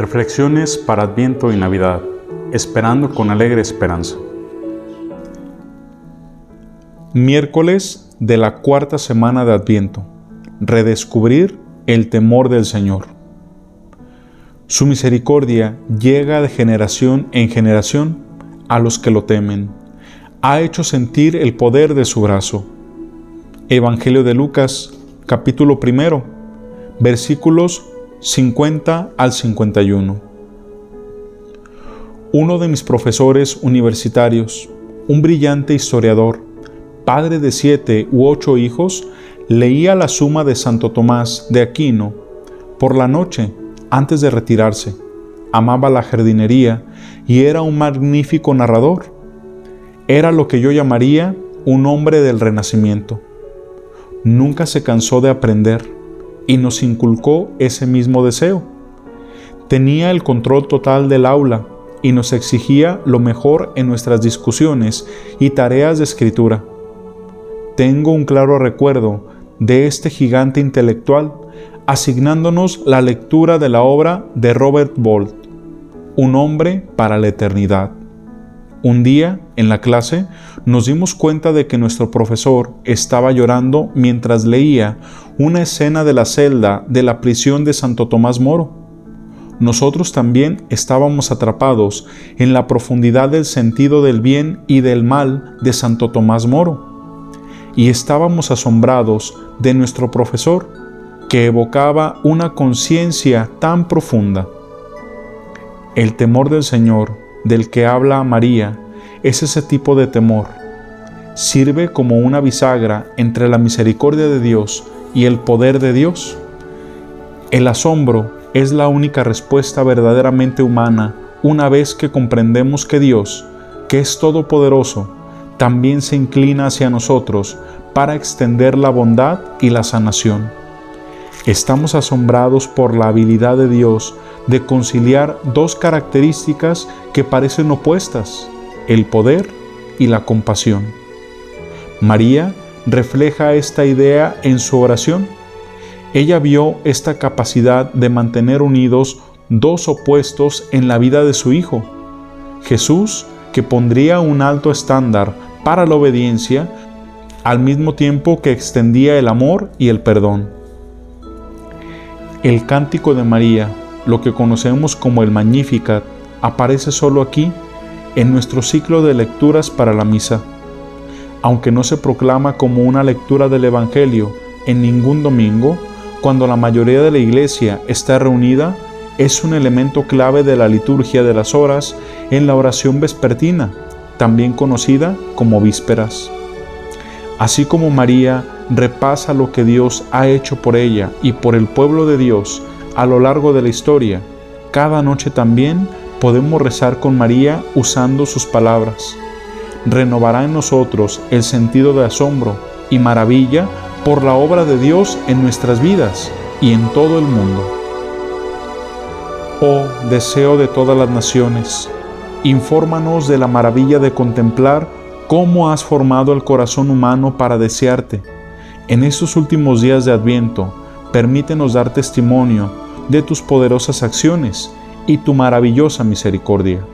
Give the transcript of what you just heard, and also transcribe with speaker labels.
Speaker 1: Reflexiones para Adviento y Navidad, esperando con alegre esperanza. Miércoles de la cuarta semana de Adviento. Redescubrir el temor del Señor. Su misericordia llega de generación en generación a los que lo temen. Ha hecho sentir el poder de su brazo. Evangelio de Lucas, capítulo primero, versículos 50 al 51. Uno de mis profesores universitarios, un brillante historiador, padre de siete u ocho hijos, leía la suma de Santo Tomás de Aquino por la noche antes de retirarse. Amaba la jardinería y era un magnífico narrador. Era lo que yo llamaría un hombre del Renacimiento. Nunca se cansó de aprender y nos inculcó ese mismo deseo. Tenía el control total del aula y nos exigía lo mejor en nuestras discusiones y tareas de escritura. Tengo un claro recuerdo de este gigante intelectual asignándonos la lectura de la obra de Robert Bolt, Un hombre para la eternidad. Un día, en la clase, nos dimos cuenta de que nuestro profesor estaba llorando mientras leía una escena de la celda de la prisión de Santo Tomás Moro. Nosotros también estábamos atrapados en la profundidad del sentido del bien y del mal de Santo Tomás Moro. Y estábamos asombrados de nuestro profesor, que evocaba una conciencia tan profunda. El temor del Señor del que habla María es ese tipo de temor. Sirve como una bisagra entre la misericordia de Dios y el poder de Dios. El asombro es la única respuesta verdaderamente humana una vez que comprendemos que Dios, que es todopoderoso, también se inclina hacia nosotros para extender la bondad y la sanación. Estamos asombrados por la habilidad de Dios de conciliar dos características que parecen opuestas, el poder y la compasión. María refleja esta idea en su oración. Ella vio esta capacidad de mantener unidos dos opuestos en la vida de su Hijo. Jesús, que pondría un alto estándar para la obediencia, al mismo tiempo que extendía el amor y el perdón. El cántico de María, lo que conocemos como el Magnificat, aparece solo aquí, en nuestro ciclo de lecturas para la misa. Aunque no se proclama como una lectura del Evangelio en ningún domingo, cuando la mayoría de la iglesia está reunida, es un elemento clave de la liturgia de las horas en la oración vespertina, también conocida como vísperas. Así como María repasa lo que Dios ha hecho por ella y por el pueblo de Dios a lo largo de la historia, cada noche también podemos rezar con María usando sus palabras. Renovará en nosotros el sentido de asombro y maravilla por la obra de Dios en nuestras vidas y en todo el mundo. Oh deseo de todas las naciones, infórmanos de la maravilla de contemplar cómo has formado el corazón humano para desearte en estos últimos días de Adviento, permítenos dar testimonio de tus poderosas acciones y tu maravillosa misericordia.